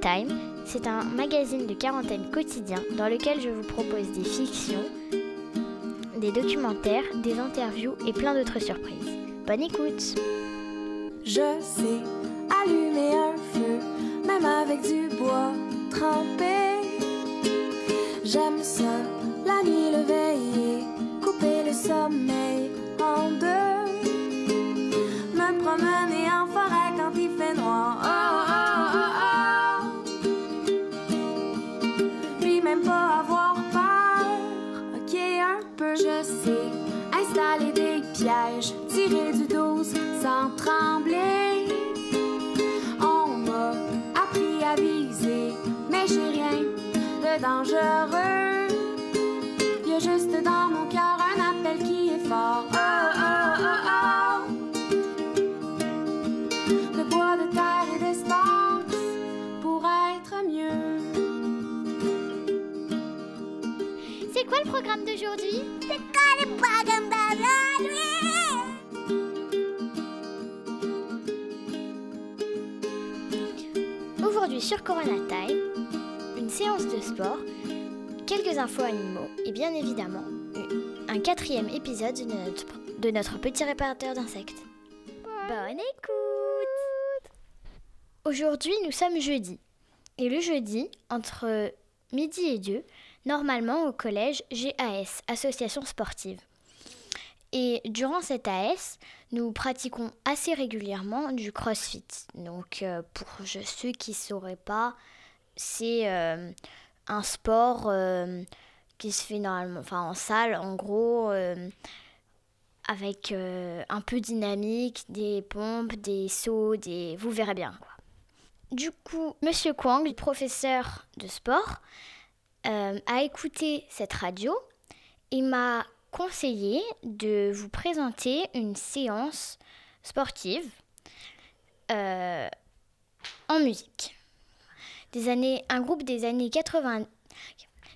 Time, c'est un magazine de quarantaine quotidien dans lequel je vous propose des fictions, des documentaires, des interviews et plein d'autres surprises. Bonne écoute Je sais allumer un feu, même avec du bois trempé. J'aime ça, la nuit le veiller, couper le dangereux. Y a juste dans mon cœur un appel qui est fort. Oh, oh, oh, oh. De bois, de terre et d'espace pour être mieux. C'est quoi le programme d'aujourd'hui? C'est quoi le programme d'aujourd'hui? Aujourd'hui sur Corona Time, séance de sport, quelques infos animaux et bien évidemment un quatrième épisode de notre, de notre petit réparateur d'insectes. Bonne écoute Aujourd'hui nous sommes jeudi. Et le jeudi, entre midi et deux, normalement au collège GAS, Association sportive. Et durant cette AS, nous pratiquons assez régulièrement du crossfit. Donc, euh, pour ceux qui ne sauraient pas, c'est euh, un sport euh, qui se fait normalement en salle, en gros, euh, avec un peu dynamique, des pompes, des sauts, des... vous verrez bien. Quoi. Du coup, Monsieur Kwang, professeur de sport, a écouté cette radio et m'a conseillé de vous présenter une séance sportive en musique. Des années, un groupe des années 80.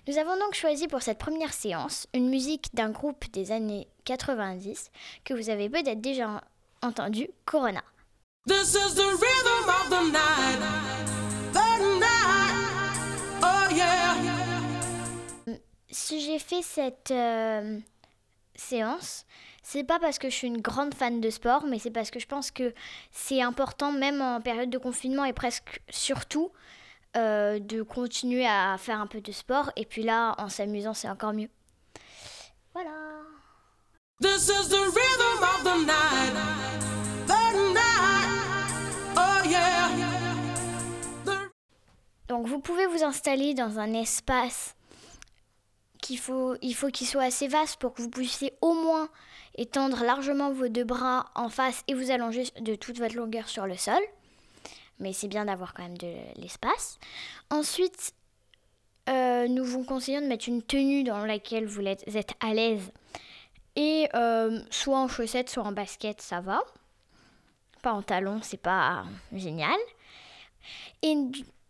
Nous avons donc choisi pour cette première séance une musique d'un groupe des années 90 que vous avez peut-être déjà entendu, Corona. This is the rhythm of the night. The night. Oh yeah. Si j'ai fait cette euh, séance, c'est pas parce que je suis une grande fan de sport, mais c'est parce que je pense que c'est important, même en période de confinement et presque surtout, euh, de continuer à faire un peu de sport. Et puis là, en s'amusant, c'est encore mieux. Voilà. This is the rhythm of the night. The night. Oh yeah. The Donc vous pouvez vous installer dans un espace qu'il faut, il faut qu'il soit assez vaste pour que vous puissiez au moins étendre largement vos deux bras en face et vous allonger de toute votre longueur sur le sol. Mais c'est bien d'avoir quand même de l'espace. Ensuite, euh, nous vous conseillons de mettre une tenue dans laquelle vous êtes à l'aise. Et euh, soit en chaussettes, soit en basket, ça va. Pas en talons, c'est pas génial. Et,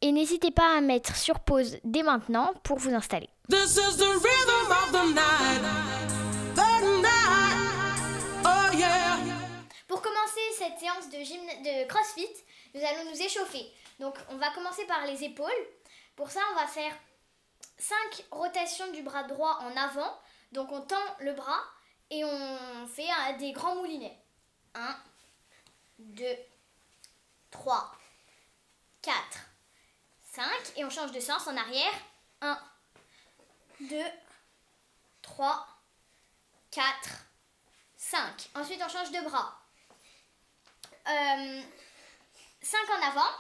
et n'hésitez pas à mettre sur pause dès maintenant pour vous installer. This is the rhythm of the night. The night. Oh yeah. Pour commencer cette séance de CrossFit, nous allons nous échauffer. Donc on va commencer par les épaules. Pour ça, on va faire 5 rotations du bras droit en avant. Donc on tend le bras et on fait euh, des grands moulinets. 1, 2, 3, 4, 5. Et on change de sens en arrière. 1, 2, 3, 4, 5. Ensuite, on change de bras. 5 en avant.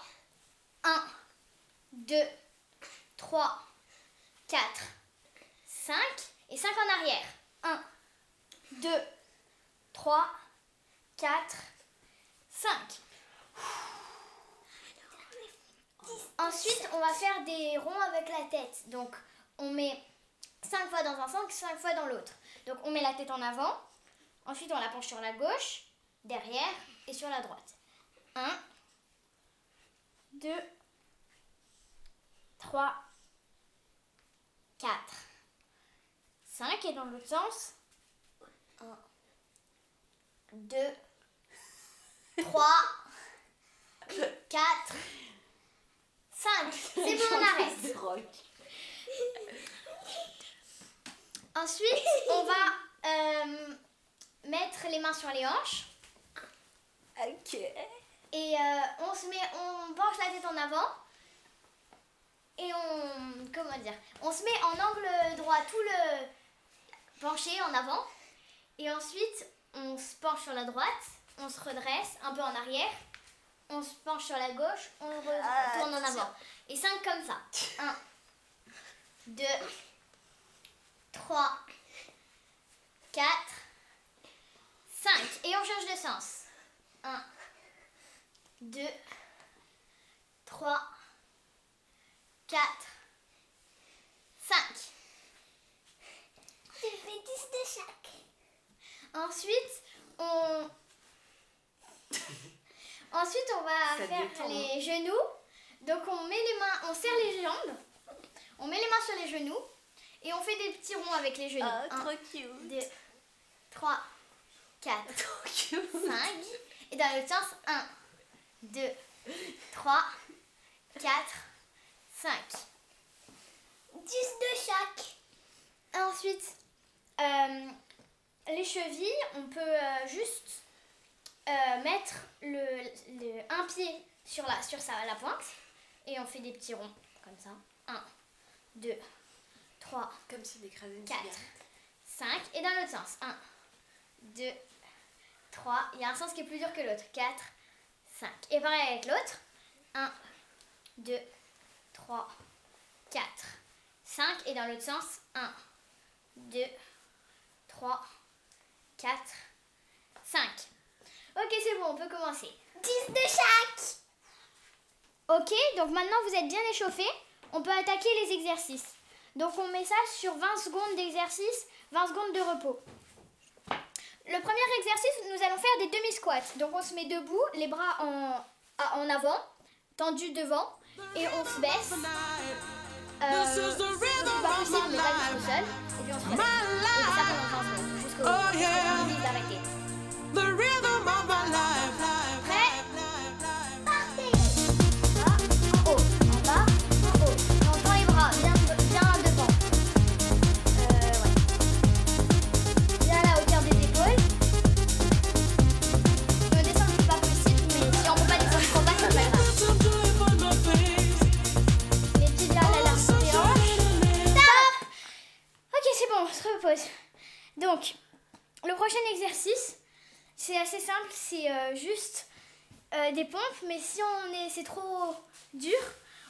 1, 2, 3, 4, 5. Et 5 en arrière. 1, 2, 3, 4, 5. Ensuite, on va faire des ronds avec la tête. Donc, on met 5 fois dans un sens, 5 fois dans l'autre. Donc, on met la tête en avant. Ensuite, on la penche sur la gauche, derrière et sur la droite. 1, 2, 3, 4, 5. Et dans l'autre sens, 1, 2, 3, 4, 5. C'est bon, on arrête. Ensuite, on va euh, mettre les mains sur les hanches. Ok. Et euh, on se met, on penche la tête en avant. Et on, comment dire, on se met en angle droit, tout le penché en avant. Et ensuite, on se penche sur la droite, on se redresse un peu en arrière. On se penche sur la gauche, on Ah, retourne en avant. Et 5 comme ça. 1, 2, 3, 4, 5. Et on change de sens. 1, 2, 3, 4, 5. J'ai fait 10 de chaque. Ensuite, on... Ensuite, on va Ça faire détend, les genoux. Donc, on met les mains, on serre les jambes. On met les mains sur les genoux. Et on fait des petits ronds avec les genoux. 1, trop cute. 2, 3, 4, Trop cute. 5. Et dans l'autre sens, 1, 2, 3, 4, 5. 10 de chaque. Ensuite, euh, les chevilles, on peut euh, juste euh, mettre le, le- un pied sur la, sur sa, la pointe et on fait des petits ronds comme ça. 1, 2, 3, Comme si d'écraser une 4, cigarette. 5 et dans l'autre sens. 1, 2, 3. Il y a un sens qui est plus dur que l'autre. 4, 5. Et pareil avec l'autre. 1, 2, 3, 4, 5. Et dans l'autre sens. 1, 2, 3, 4, 5. Ok, c'est bon, on peut commencer. 10 de chaque. Ok, donc maintenant vous êtes bien échauffés, on peut attaquer les exercices. Donc on met ça sur 20 secondes d'exercice, 20 secondes de repos. Le premier exercice, nous allons faire des demi-squats. Donc on se met debout, les bras en, en avant, tendus devant, et on se baisse. Euh, c'est pas possible, mais life. jusqu'au sol. Et puis on se. My Et ça pendant 20 secondes, jusqu'au Oh, jusqu'au moment d'arrêter.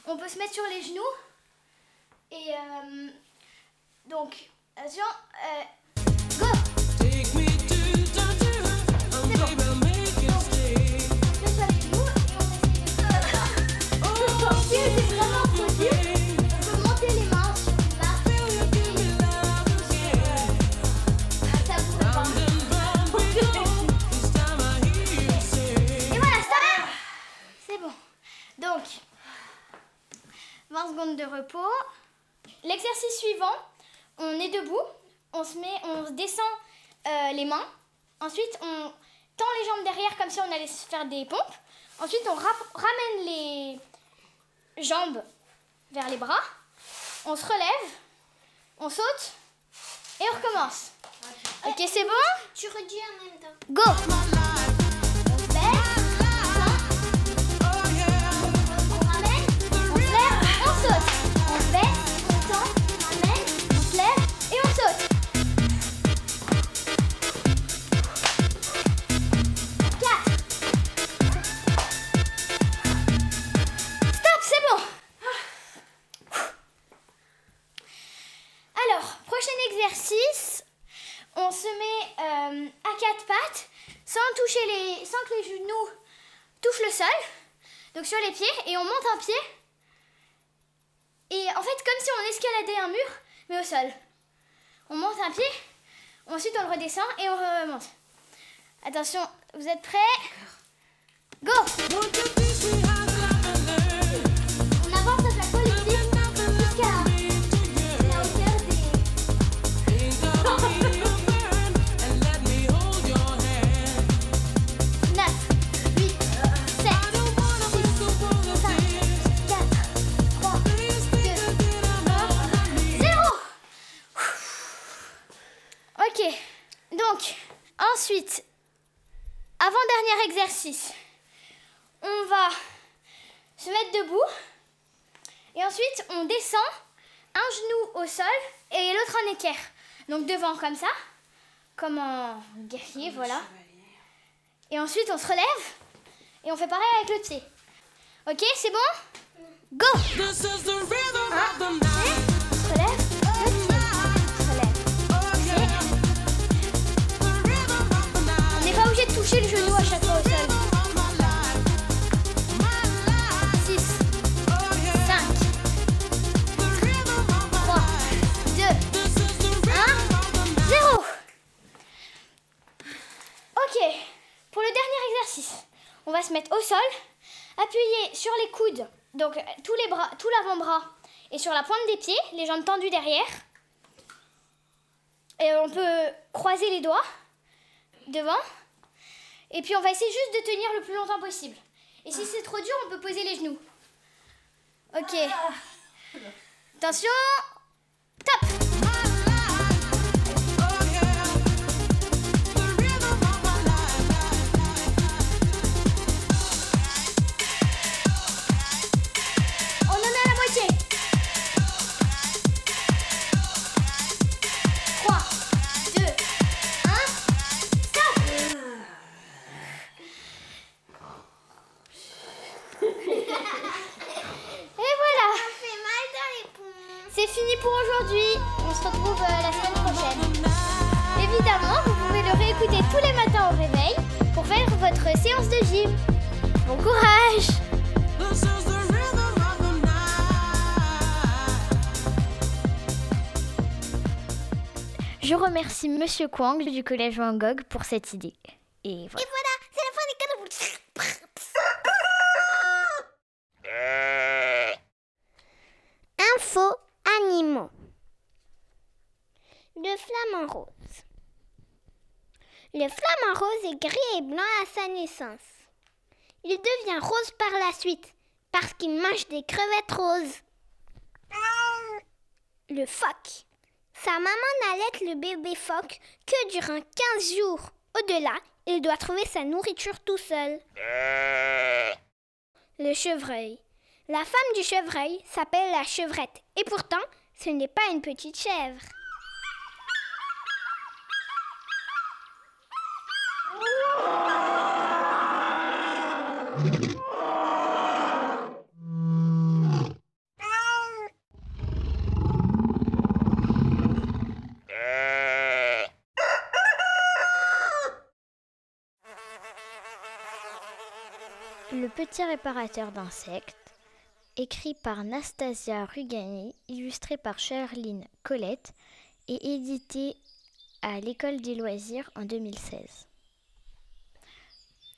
On peut se mettre sur les genoux. Et euh, donc, attention, euh, de repos. L'exercice suivant, on est debout, on se met, on descend euh, les mains. Ensuite, on tend les jambes derrière comme si on allait se faire des pompes. Ensuite, on ramène les jambes vers les bras. On se relève, on saute et on recommence. Ok, c'est bon? Tu redis en même temps. Go on se met euh, à quatre pattes sans sans que les genoux touchent le sol, donc sur les pieds, et on monte un pied. Et en fait, comme si on escaladait un mur, mais au sol. On monte un pied, ensuite on le redescend et on remonte. Attention, vous êtes prêts? Go exercice, on va se mettre debout. Et ensuite, on descend un genou au sol et l'autre en équerre. Donc devant comme ça, comme en guerrier, voilà. Et ensuite, on se relève et on fait pareil avec le pied. Ok, c'est bon? Go This is the rhythm of the night. Coudes, donc euh, tous les bras, tout l'avant-bras, et sur la pointe des pieds, les jambes tendues derrière. Et on peut croiser les doigts devant. Et puis on va essayer juste de tenir le plus longtemps possible. Et si c'est trop dur, on peut poser les genoux. Ok. Attention. De gym. Bon courage. Je remercie Monsieur Kwang du collège Van Gogh pour cette idée. Et voilà. Et voilà, c'est la fin des cadeaux. Info animaux. Le flamant rose. Le flamant rose est gris et blanc à sa naissance. Il devient rose par la suite parce qu'il mange des crevettes roses. Le phoque. Sa maman n'allait le bébé phoque que durant 15 jours. Au-delà, il doit trouver sa nourriture tout seul. Le chevreuil. La femme du chevreuil s'appelle la chevrette. Et pourtant, ce n'est pas une petite chèvre. Le petit réparateur d'insectes, écrit par Nastasia Rugani, illustré par Charline Colette et édité à l'école des loisirs en 2016.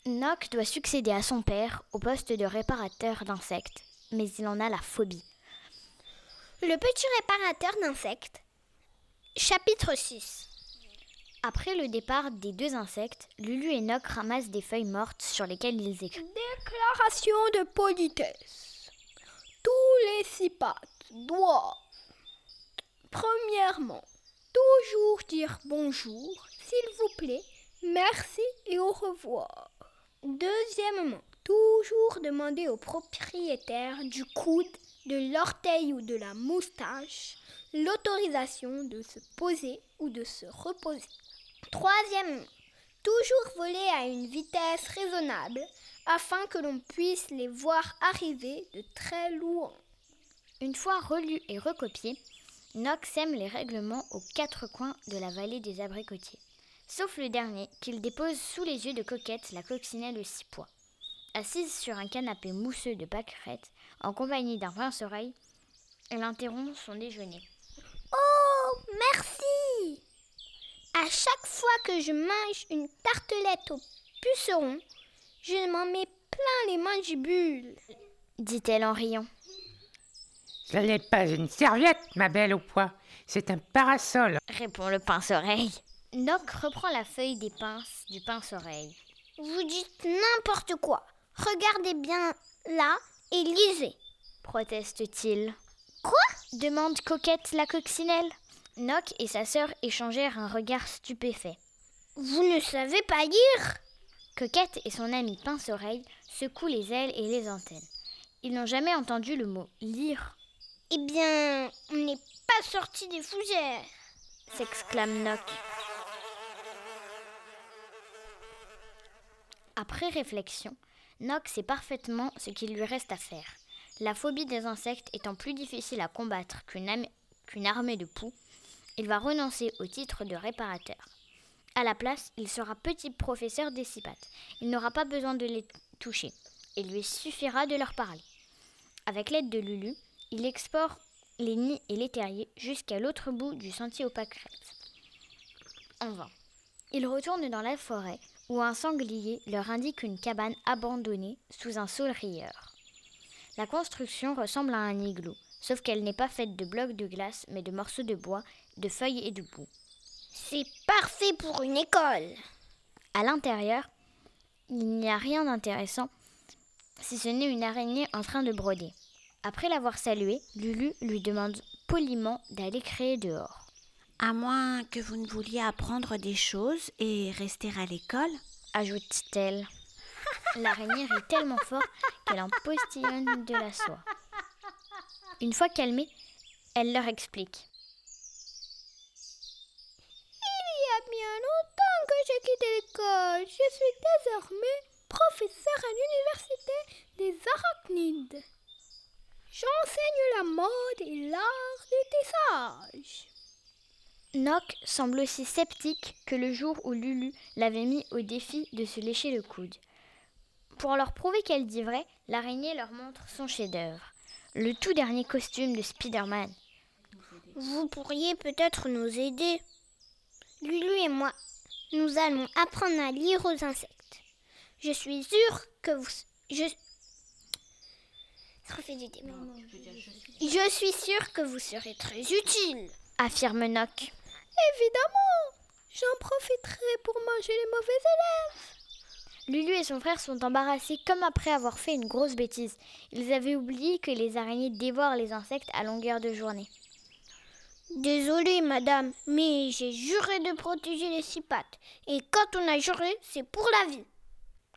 Nock doit succéder à son père au poste de réparateur d'insectes, mais il en a la phobie. Le petit réparateur d'insectes. Chapitre 6. Après le départ des deux insectes, Lulu et Nock ramassent des feuilles mortes sur lesquelles ils écrivent. Déclaration de politesse. Tous les six pattes doivent, premièrement, toujours dire bonjour, s'il vous plaît, merci et au revoir. Deuxièmement, toujours demander au propriétaire du coude, de l'orteil ou de la moustache l'autorisation de se poser ou de se reposer. Troisièmement, toujours voler à une vitesse raisonnable afin que l'on puisse les voir arriver de très loin. Une fois relus et recopiés, Nock sème les règlements aux quatre coins de la vallée des abricotiers, sauf le dernier qu'il dépose sous les yeux de Coquette, la coccinelle aux six pois. Assise sur un canapé mousseux de pâquerette, en compagnie d'un pince-oreille, elle interrompt son déjeuner. Oh, merci À chaque fois que je mange une tartelette au puceron, je m'en mets plein les mandibules. dit-elle en riant. Ce n'est pas une serviette, ma belle au pois. C'est un parasol. Répond le pince-oreille. Nock reprend la feuille des pinces du pince-oreille. Vous dites n'importe quoi. Regardez bien là et lisez. Proteste-t-il. Quoi? Demande Coquette la coccinelle. Nock et sa sœur échangèrent un regard stupéfait. Vous ne savez pas lire? Coquette et son ami Pince-Oreille secouent les ailes et les antennes. Ils n'ont jamais entendu le mot lire, Eh bien, on n'est pas sorti des fougères. s'exclame Noc. Après réflexion, Noc sait parfaitement ce qu'il lui reste à faire. La phobie des insectes étant plus difficile à combattre qu'une armée de poux, il va renoncer au titre de réparateur. À la place, il sera petit professeur des. Il n'aura pas besoin de les toucher. Il lui suffira de leur parler. Avec l'aide de Lulu, il explore les nids et les terriers jusqu'à l'autre bout du sentier aux pâquerettes. En vain. Il retourne dans la forêt où un sanglier leur indique une cabane abandonnée sous un saule rieur. La construction ressemble à un igloo, sauf qu'elle n'est pas faite de blocs de glace mais de morceaux de bois, de feuilles et de boue. C'est parfait pour une école. À l'intérieur, il n'y a rien d'intéressant, si ce n'est une araignée en train de broder. Après l'avoir salué, Lulu lui demande poliment d'aller créer dehors. À moins que vous ne vouliez apprendre des choses et rester à l'école. ajoute-t-elle. L'araignée rit tellement fort qu'elle en postillonne de la soie. Une fois calmée, elle leur explique. Il y a bien longtemps que j'ai quitté l'école. Je suis désormais professeur à l'université des arachnides. J'enseigne la mode et l'art du tissage. Noc semble aussi sceptique que le jour où Lulu l'avait mis au défi de se lécher le coude. Pour leur prouver qu'elle dit vrai, l'araignée leur montre son chef-d'œuvre, le tout dernier costume de Spider-Man. Vous pourriez peut-être nous aider. Lulu et moi, nous allons apprendre à lire aux insectes. Je suis sûre que vous... Je... Je suis sûre que vous serez très utile. Affirme Noc. Évidemment, j'en profiterai pour manger les mauvais élèves. Lulu et son frère sont embarrassés comme après avoir fait une grosse bêtise. Ils avaient oublié que les araignées dévorent les insectes à longueur de journée. Désolée, madame, mais j'ai juré de protéger les six pattes. Et quand on a juré, c'est pour la vie.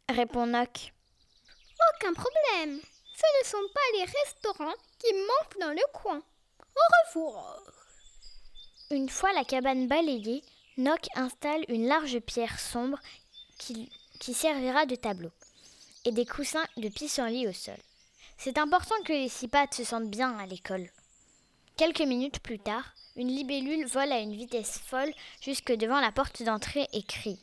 Répond Noc. Aucun problème. Ce ne sont pas les restaurants qui manquent dans le coin. Au revoir. Une fois la cabane balayée, Noc installe une large pierre sombre qui, qui servira de tableau et des coussins de pissenlit au sol. C'est important que les six pattes se sentent bien à l'école. Quelques minutes plus tard, une libellule vole à une vitesse folle jusque devant la porte d'entrée et crie.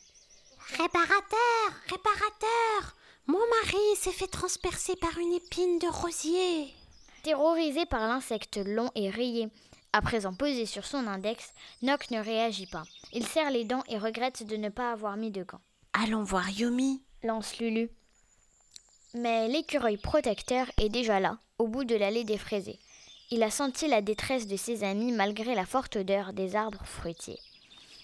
Réparateur, réparateur Mon mari s'est fait transpercer par une épine de rosier. Terrorisé par l'insecte long et rayé, à présent posé sur son index, Noc ne réagit pas. Il serre les dents et regrette de ne pas avoir mis de gants. Allons voir Yomi. lance Lulu. Mais l'écureuil protecteur est déjà là, au bout de l'allée des fraisés. Il a senti la détresse de ses amis malgré la forte odeur des arbres fruitiers.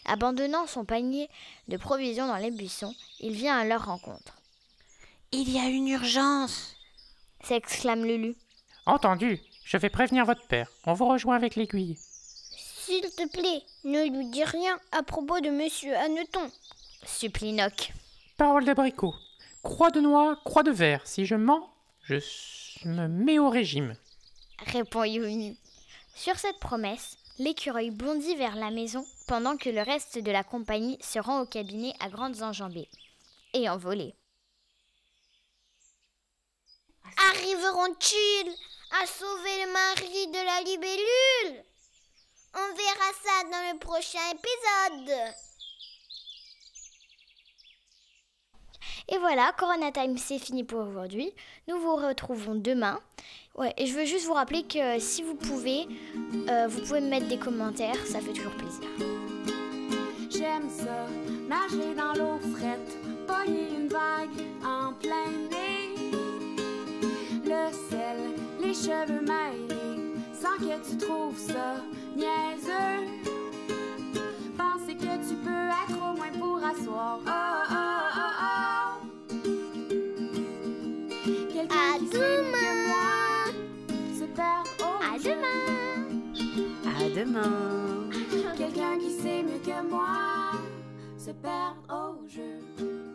Abandonnant son panier de provisions dans les buissons, il vient à leur rencontre. Il y a une urgence. S'exclame Lulu. Entendu, je vais prévenir votre père. On vous rejoint avec l'aiguille. S'il te plaît, ne lui dis rien à propos de monsieur Hanneton. Supplie Noc. Parole d'abricot. Croix de noix, croix de verre. Si je mens, je me mets au régime. Répond Yumi. Sur cette promesse, l'écureuil bondit vers la maison pendant que le reste de la compagnie se rend au cabinet à grandes enjambées. Et envolé. Arriveront-ils? À sauver le mari de la libellule On verra ça dans le prochain épisode. Et voilà, Corona Time, c'est fini pour aujourd'hui. Nous vous retrouvons demain. Ouais, et je veux juste vous rappeler que si vous pouvez, euh, vous pouvez me mettre des commentaires, ça fait toujours plaisir. J'aime ça, nager dans l'eau frette, une vague en plein nez. Le sel, les cheveux mêlés, sans que tu trouves ça niaiseux. Penser que tu peux être au moins pour asseoir. Oh, oh, oh, oh. Quelqu'un À qui sait mieux que demain. moi se perd au À demain. À demain. Quelqu'un qui sait mieux que moi se perdre au jeu.